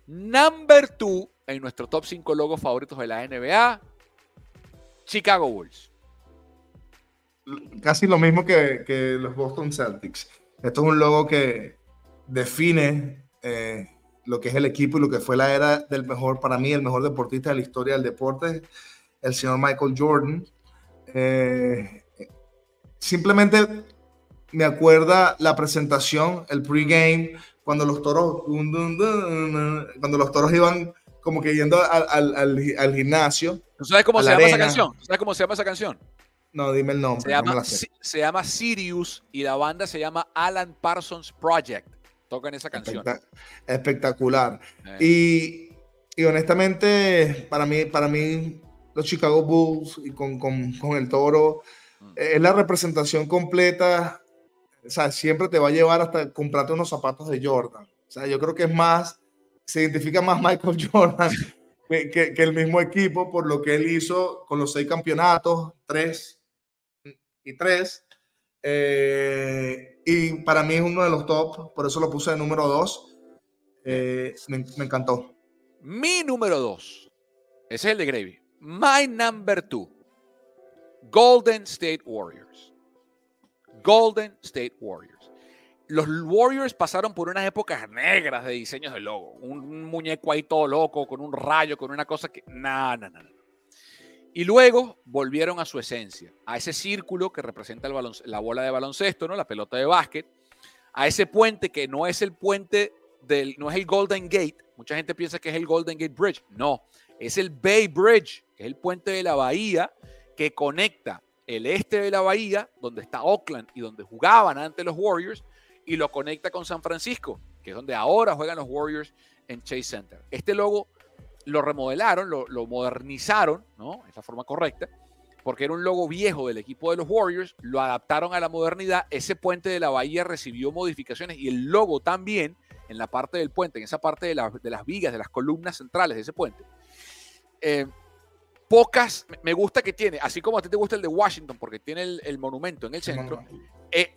Number 2 en nuestro top 5 logos favoritos de la NBA. Chicago Bulls. Casi lo mismo que, los Boston Celtics. Esto es un logo que define eh, lo que es el equipo y lo que fue la era del mejor, para mí, el mejor deportista de la historia del deporte, el señor Michael Jordan. Eh, simplemente me acuerda la presentación, el pregame, cuando los toros, cuando los toros iban como que yendo al, al, gimnasio. sabes cómo se llama esa canción? ¿Sabes cómo se llama esa canción? No, dime el nombre. Se llama, Sirius y la banda se llama Alan Parsons Project. Tocan esa canción. espectacular. Eh. Y, honestamente, para mí, para mí, los Chicago Bulls y con, con, con el toro es la representación completa. O sea, siempre te va a llevar hasta comprarte unos zapatos de Jordan. O sea, yo creo que es más, se identifica más Michael Jordan que, que, el mismo equipo por lo que él hizo con los seis campeonatos, tres y tres. Eh, y para mí es uno de los top, por eso lo puse de número dos. Eh, me, me, encantó. Mi número dos, ese es el de Gravy. My number two Golden State Warriors. Golden State Warriors. Los Warriors pasaron por unas épocas negras de diseños de logo. Un muñeco ahí todo loco, con un rayo, con una cosa que... No, no, no. Y luego volvieron a su esencia, a ese círculo que representa el la bola de baloncesto, ¿no? la pelota de básquet, a ese puente que no es el puente del, no es el Golden Gate. Mucha gente piensa que es el Golden Gate Bridge. No, es el Bay Bridge, que es el puente de la bahía que conecta el este de la bahía, donde está Oakland y donde jugaban antes los Warriors, y lo conecta con San Francisco, que es donde ahora juegan los Warriors en Chase Center. Este logo lo remodelaron, lo, modernizaron, ¿no? Es la forma correcta, porque era un logo viejo del equipo de los Warriors, lo adaptaron a la modernidad, ese puente de la bahía recibió modificaciones y el logo también en la parte del puente, en esa parte de, las vigas, de las columnas centrales de ese puente. Eh, pocas, me gusta que tiene, así como a ti te gusta el de Washington, porque tiene el, monumento en el centro, eh,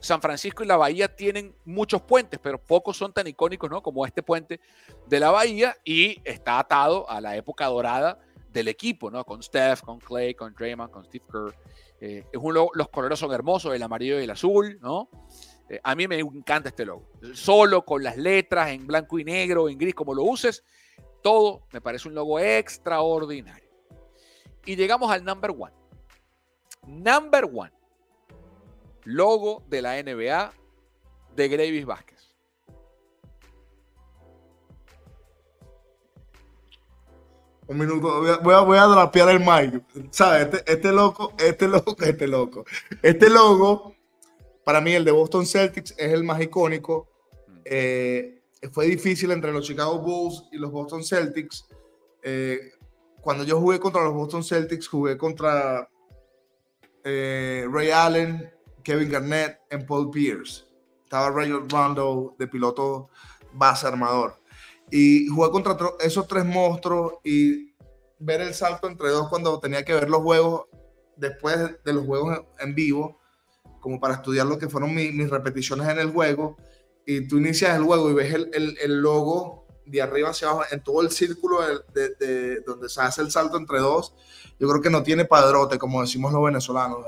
San Francisco y la Bahía tienen muchos puentes, pero pocos son tan icónicos, ¿no? Como este puente de la Bahía y está atado a la época dorada del equipo, ¿no? Con Steph, con Clay, con Draymond, con Steve Kerr. Eh, es un los colores son hermosos, el amarillo y el azul, ¿no? Eh, a mí me encanta este logo. Solo con las letras en blanco y negro, en gris, como lo uses, todo me parece un logo extraordinario. Y llegamos al number one. Number one. Logo de la NBA de Gravis Vázquez. Un minuto, voy a, voy a drapear el mic. ¿Sabes? Este, este, loco, este loco, este loco. Este logo para mí el de Boston Celtics es el más icónico. Mm. Eh, fue difícil entre los Chicago Bulls y los Boston Celtics. Eh, cuando yo jugué contra los Boston Celtics, jugué contra eh, Ray Allen, Kevin Garnett y Paul Pierce. Estaba Ray Rondo de piloto base armador. Y jugué contra esos tres monstruos y ver el salto entre dos cuando tenía que ver los juegos después de los juegos en vivo, como para estudiar lo que fueron mis, repeticiones en el juego. Y tú inicias el juego y ves el, el, el logo de arriba hacia abajo, en todo el círculo de, de, donde se hace el salto entre dos, yo creo que no tiene padrote, como decimos los venezolanos.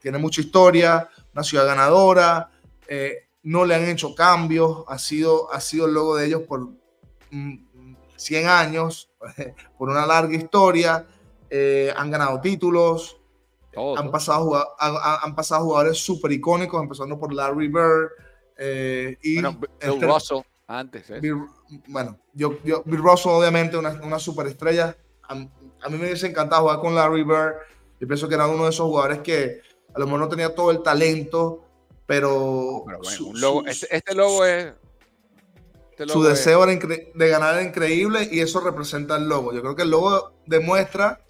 Tiene mucha historia, una ciudad ganadora, eh, no le han hecho cambios, ha sido, ha sido el logo de ellos por 100 años, por una larga historia, eh, han ganado títulos, han, pasado, han, han, pasado jugadores súper icónicos, empezando por Larry Bird. Eh, y bueno, Bill Russell antes. ¿eh? Bueno, yo, yo, Bill Russell obviamente una, una superestrella. A, a, mí me hubiese encantado jugar con Larry Bird. Yo pienso que era uno de esos jugadores que a lo mejor no tenía todo el talento, pero... pero bueno, su, un logo, su, este, este, logo es... Este logo su deseo es... de ganar era increíble y eso representa el logo. Yo creo que el logo demuestra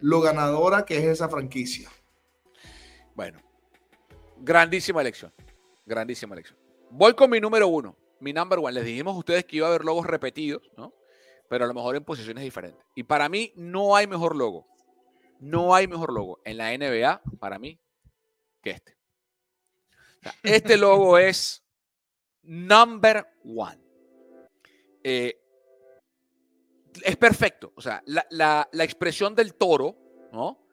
lo ganadora que es esa franquicia. Bueno, grandísima elección. Grandísima elección. Voy con mi número uno, mi number one. Les dijimos a ustedes que iba a haber logos repetidos, ¿no? Pero a lo mejor en posiciones diferentes. Y para mí no hay mejor logo. No hay mejor logo en la NBA, para mí, que este. O sea, este logo es number one. Eh, es perfecto. O sea, la, la, la, expresión del toro, ¿no?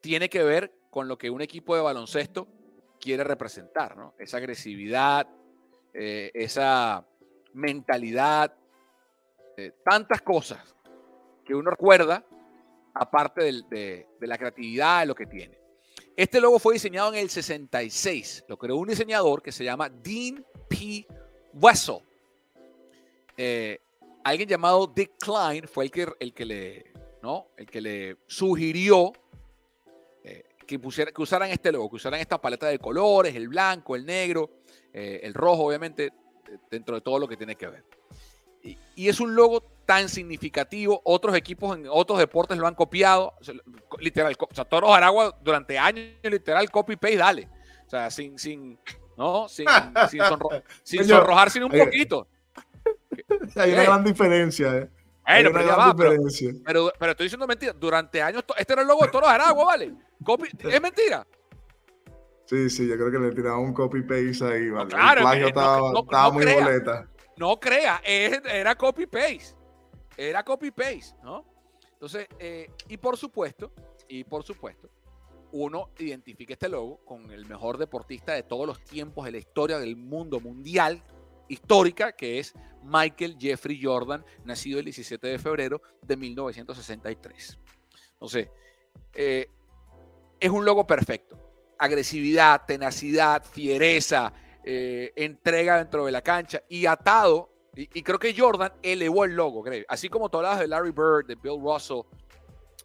Tiene que ver con lo que un equipo de baloncesto quiere representar, ¿no? Esa agresividad, eh, esa mentalidad, tantas cosas que uno recuerda, aparte de, la creatividad, de lo que tiene. Este logo fue diseñado en el 66. Lo creó un diseñador que se llama Dean P. Wessel. Eh, alguien llamado Dick Klein fue el que, el que, le, ¿no? el que le sugirió que, que usaran este logo, que usaran esta paleta de colores, el blanco, el negro, eh, el rojo, obviamente, dentro de todo lo que tiene que ver. Y, y, es un logo tan significativo, otros equipos en otros deportes lo han copiado, literal, o sea, Toros Aragua durante años, literal, copy-paste, dale. O sea, sin, sin, ¿no? Sin, sin, sonro, sin sonrojar, sin un poquito. Hay una gran diferencia, ¿eh? Bueno, pero, ya va, pero, pero, pero, estoy diciendo mentira. Durante años, este era el logo de Toros Aragua, ¿vale? Copy, ¿Es mentira? Sí, sí, yo creo que le tiraba un copy-paste ahí, ¿vale? No, claro, el plagio no, estaba, no, estaba muy crea, boleta. No crea, era copy-paste. Era copy-paste, ¿no? Entonces, eh, y por supuesto, y por supuesto, uno identifica este logo con el mejor deportista de todos los tiempos de la historia del mundo mundial, histórica, que es Michael Jeffrey Jordan, nacido el 17 de febrero de 1963. Entonces, eh, es un logo perfecto. Agresividad, tenacidad, fiereza, eh, entrega dentro de la cancha y atado. Y, creo que Jordan elevó el logo, así como tú hablabas de Larry Bird, de Bill Russell,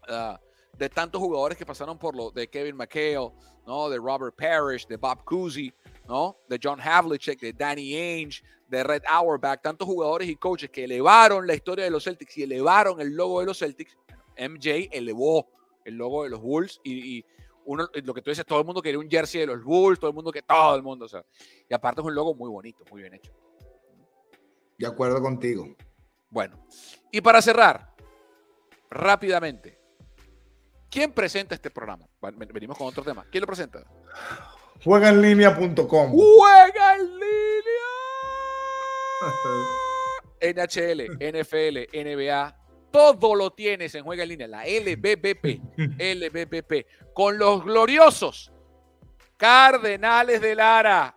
uh, de tantos jugadores que pasaron por lo de Kevin McHale, ¿no? de Robert Parrish, de Bob Cousy, ¿no? de John Havlicek, de Danny Ainge, de Red Auerbach, tantos jugadores y coaches que elevaron la historia de los Celtics y elevaron el logo de los Celtics. MJ elevó el logo de los Bulls y, y uno, lo que tú dices, todo el mundo quería un jersey de los Bulls, todo el mundo que todo el mundo, o sea, y aparte es un logo muy bonito, muy bien hecho. De acuerdo contigo. Bueno, y para cerrar, rápidamente, ¿quién presenta este programa? Venimos con otro tema. ¿Quién lo presenta? Juegaenlinea.com. Juega en línea. NHL, NFL, NBA, todo lo tienes en Juega en Línea, la LBBP, LBBP, con los gloriosos Cardenales de Lara.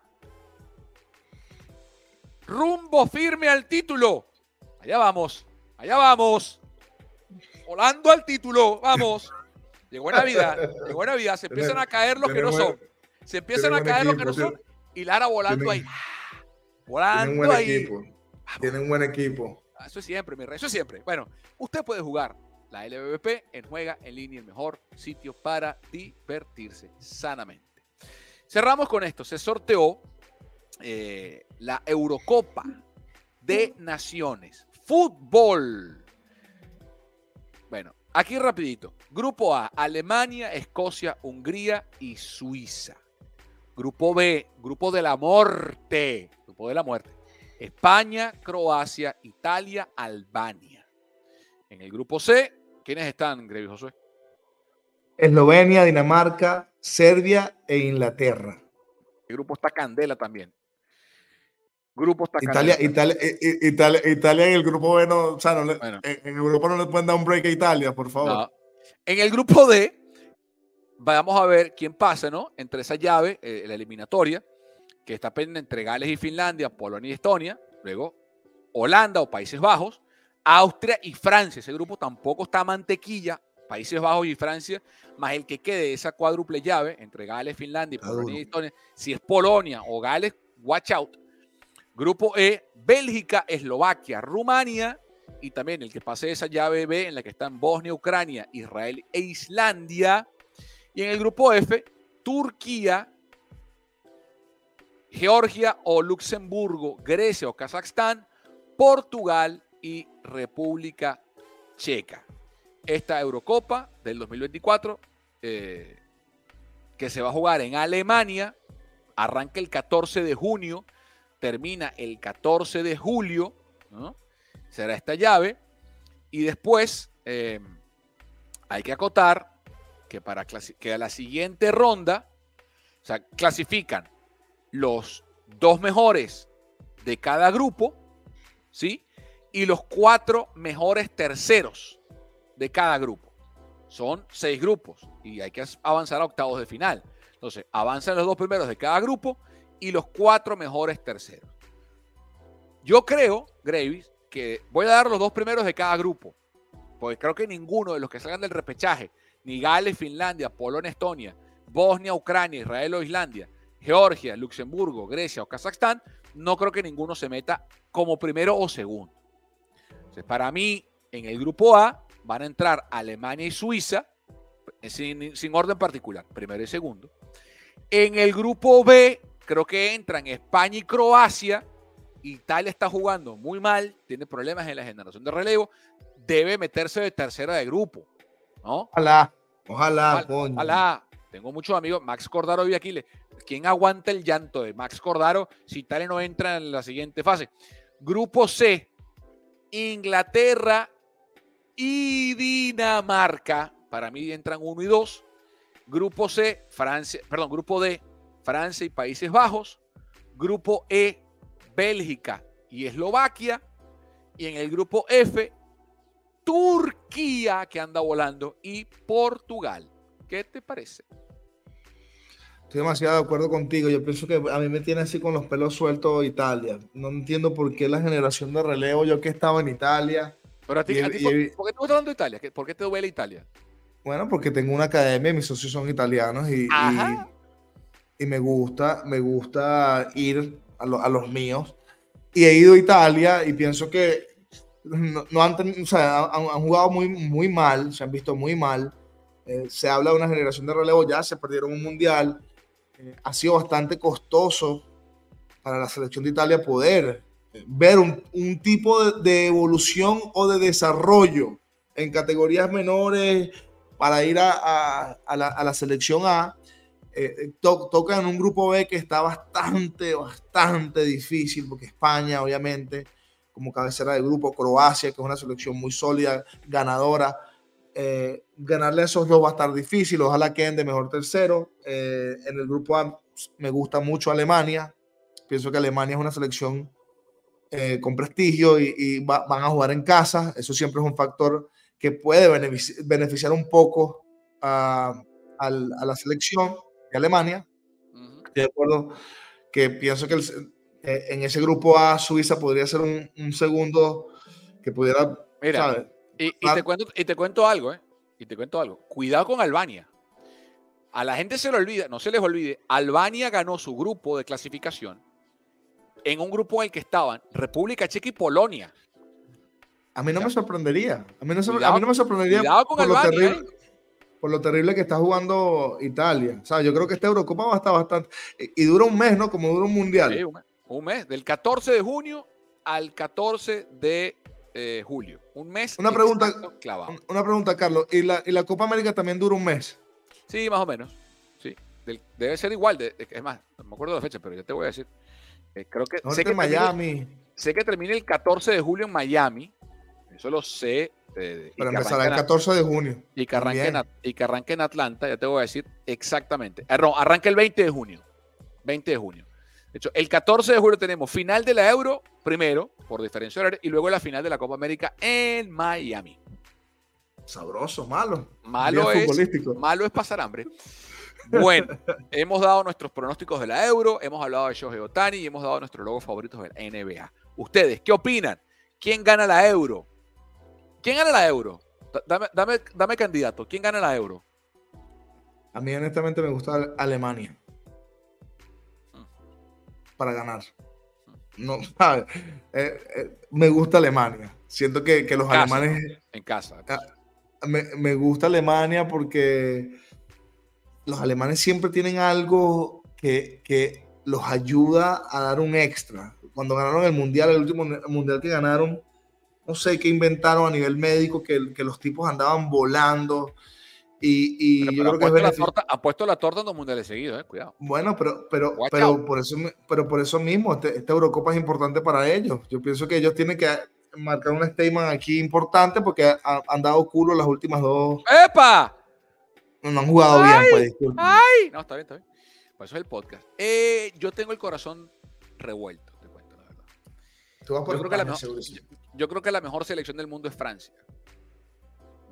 Rumbo firme al título. Allá vamos, allá vamos. Volando al título, vamos. Llegó Navidad, llegó Navidad, se empiezan a caer los que no son. Se empiezan a caer los que no son y Lara volando ahí. Volando tienen buen ahí. Equipo. Tienen un buen equipo. Eso es siempre, mi rey, eso es siempre. Bueno, usted puede jugar la LBBP en Juega en línea, el mejor sitio para divertirse sanamente. Cerramos con esto. Se sorteó eh, la Eurocopa de Naciones. Fútbol. Bueno, aquí rapidito. Grupo A, Alemania, Escocia, Hungría y Suiza. Grupo B, Grupo de la Muerte. Grupo de la Muerte. España, Croacia, Italia, Albania. En el grupo C, ¿quiénes están, Grevi Josué? Eslovenia, Dinamarca, Serbia e Inglaterra. El grupo está Candela también. Grupo está Italia, Italia, eh, eh, Italia, Italia, en el grupo B no, o sea, no le, en, el grupo no le pueden dar un break a Italia, por favor. En el grupo D, vamos a ver quién pasa, ¿no? Entre esa llave, eh, la eliminatoria, que está pendiente entre Gales y Finlandia, Polonia y Estonia, luego Holanda o Países Bajos, Austria y Francia. Ese grupo tampoco está mantequilla, Países Bajos y Francia, más el que quede esa cuádruple llave entre Gales, Finlandia y Polonia y Estonia. Si es Polonia o Gales, watch out. Grupo E, Bélgica, Eslovaquia, Rumania y también el que pase esa llave B en la que están Bosnia, Ucrania, Israel e Islandia. Y en el grupo F, Turquía, Georgia o Luxemburgo, Grecia o Kazajstán, Portugal y República Checa. Esta Eurocopa del 2024, eh, que se va a jugar en Alemania, arranca el 14 de junio, termina el 14 de julio, será esta llave, y después eh, hay que acotar que para que a la siguiente ronda, o sea, clasifican los dos mejores de cada grupo, ¿sí? Y los cuatro mejores terceros de cada grupo. Son seis grupos y hay que avanzar a octavos de final. Entonces, avanzan los dos primeros de cada grupo y los cuatro mejores terceros. Yo creo, Gravis, que voy a dar los dos primeros de cada grupo, porque creo que ninguno de los que salgan del repechaje, ni Gales, Finlandia, Polonia, Estonia, Bosnia, Ucrania, Israel o Islandia, Georgia, Luxemburgo, Grecia o Kazajstán, no creo que ninguno se meta como primero o segundo. Entonces, para mí, en el grupo A, van a entrar Alemania y Suiza, sin, orden particular, primero y segundo. En el grupo B, creo que entran España y Croacia. Italia está jugando muy mal, tiene problemas en la generación de relevo, debe meterse de tercera de grupo. ¿No? Ojalá, ojalá, ojalá. Tengo muchos amigos, Max Cordaro y aquí. ¿Quién aguanta el llanto de Max Cordaro si Italia no entra en la siguiente fase? Grupo C, Inglaterra y Dinamarca. Para mí entran uno y dos. Grupo C, Francia, perdón, grupo D, Francia y Países Bajos. Grupo E, Bélgica y Eslovaquia. Y en el grupo F, Turquía, que anda volando, y Portugal. ¿Qué te parece? Estoy demasiado de acuerdo contigo. Yo pienso que a mí me tiene así con los pelos sueltos Italia. No entiendo por qué la generación de relevo, yo que estaba en Italia, pero a ti, ¿por, qué te gusta tanto Italia? ¿Por qué te duele Italia? Bueno, porque tengo una academia, mis socios son italianos y, y, me gusta, me gusta ir a, los míos. Y he ido a Italia y pienso que no, han, o sea, han, jugado muy, muy mal, se han visto muy mal. Eh, se habla de una generación de relevo, ya se perdieron un mundial. Eh, ha sido bastante costoso para la selección de Italia poder ver un, tipo de, evolución o de desarrollo en categorías menores para ir a, la, selección A, eh, toca en un grupo B que está bastante, bastante difícil, porque España, obviamente, como cabecera del grupo, Croacia, que es una selección muy sólida, ganadora, eh, ganarle a esos dos va a estar difícil, ojalá queden de mejor tercero. Eh, en el grupo A me gusta mucho Alemania, pienso que Alemania es una selección eh, con prestigio y, van a jugar en casa. Eso siempre es un factor que puede beneficiar, un poco a, la selección de Alemania. de acuerdo que pienso que eh, en ese grupo A Suiza podría ser un, segundo que pudiera... Mira, y, te cuento, y te cuento algo, ¿eh? Y te cuento algo. Cuidado con Albania. A la gente se le olvida, no se les olvide, Albania ganó su grupo de clasificación en un grupo en el que estaban República Checa y Polonia. A mí no me sorprendería. A mí no, me sorprendería. Con Albania. ¿eh? por lo terrible que está jugando Italia. O sea, yo creo que esta Eurocopa va a estar bastante. Y, dura un mes, ¿no? Como dura un mundial. Sí, un, mes, del 14 de junio al 14 de eh, julio. Un mes. Una pregunta, clavado. una pregunta, Carlos. ¿Y la, ¿Y la Copa América también dura un mes? Sí, más o menos. Sí. debe ser igual. De, es más, no me acuerdo de la fecha, pero ya te voy a decir. Eh, creo que. sé que Miami. sé que termina el 14 de julio en Miami. Eso lo sé eh, Pero empezará el 14 de junio. Y que, arranque en, y que arranque en Atlanta, ya te voy a decir exactamente. Ah, no, arranca el 20 de junio. 20 de junio. De hecho, el 14 de julio tenemos final de la Euro, primero, por diferencia horaria, y luego la final de la Copa América en Miami. Sabroso, malo. Malo es, malo es pasar hambre. Bueno, hemos dado nuestros pronósticos de la Euro, hemos hablado de Shohei Otani y hemos dado nuestros logos favoritos de la NBA. ¿Ustedes qué opinan? ¿Quién gana la Euro? ¿Quién gana la euro? Dame, dame, dame candidato. ¿Quién gana la euro? A mí honestamente me gusta Alemania. Para ganar. No, eh, eh, me gusta Alemania. Siento que, los alemanes. En casa. Ah, me, gusta Alemania porque los alemanes siempre tienen algo que, que, los ayuda a dar un extra. Cuando ganaron el mundial, el último mundial que ganaron, no sé qué inventaron a nivel médico, que, que los tipos andaban volando. Y, y yo creo que la torta, ha puesto la torta en dos mundiales seguidos, eh, cuidado. Bueno, pero, pero, pero, por eso, pero por eso mismo, este, esta Eurocopa es importante para ellos. Yo pienso que ellos tienen que marcar un statement aquí importante porque han, dado culo las últimas dos. ¡Epa! No, han jugado bien, pues, ¡Ay! No, está bien, está bien. Por eso es el podcast. Eh, yo tengo el corazón revuelto, te cuento la verdad. Tú vas por yo, creo que la yo creo que la mejor selección del mundo es Francia.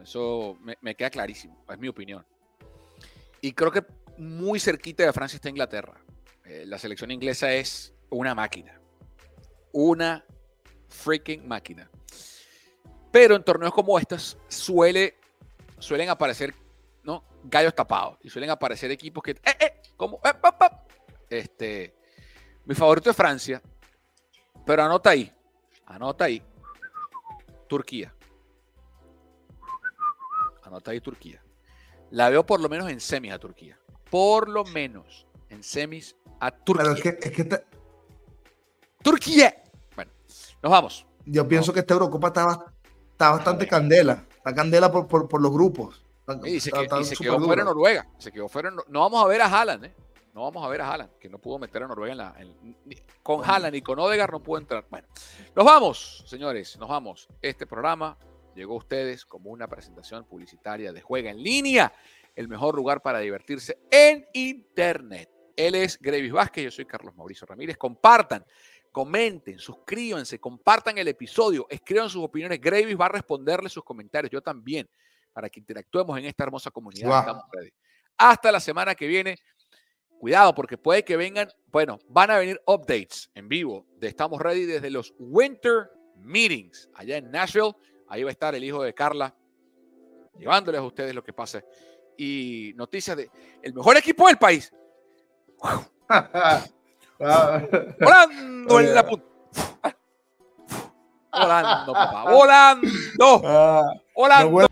Eso me, queda clarísimo, es mi opinión. Y creo que muy cerquita de Francia está Inglaterra. Eh, la selección inglesa es una máquina. Una freaking máquina. Pero en torneos como estos suele, suelen aparecer ¿no? gallos tapados. Y suelen aparecer equipos que... Eh, eh, como, eh, este, mi favorito es Francia. Pero anota ahí. Anota ahí. Turquía. Anota ahí Turquía. La veo por lo menos en semis a Turquía. Por lo menos en semis a Turquía. es que, Turquía. Bueno, nos vamos. Yo pienso que esta Eurocopa está, está bastante candela. Está candela por, los grupos. y se, quedó fuera Noruega. Se quedó fuera. No vamos a ver a Haaland, ¿eh? No vamos a ver a Haaland, que no pudo meter a Noruega en la. con Haaland y con Odegar no pudo entrar. Bueno, nos vamos, señores, nos vamos. Este programa llegó a ustedes como una presentación publicitaria de Juega en línea, el mejor lugar para divertirse en Internet. Él es Grevis Vázquez, yo soy Carlos Mauricio Ramírez. Compartan, comenten, suscríbanse, compartan el episodio, escriban sus opiniones. Grevis va a responderle sus comentarios, yo también, para que interactuemos en esta hermosa comunidad. Hasta la semana que viene. Cuidado, porque puede que vengan, bueno, van a venir updates en vivo de Estamos Ready desde los Winter Meetings allá en Nashville. Ahí va a estar el hijo de Carla llevándoles a ustedes lo que pase. Y noticias de el mejor equipo del país. Volando en la punta. Volando, papá. Volando. Ah, Volando.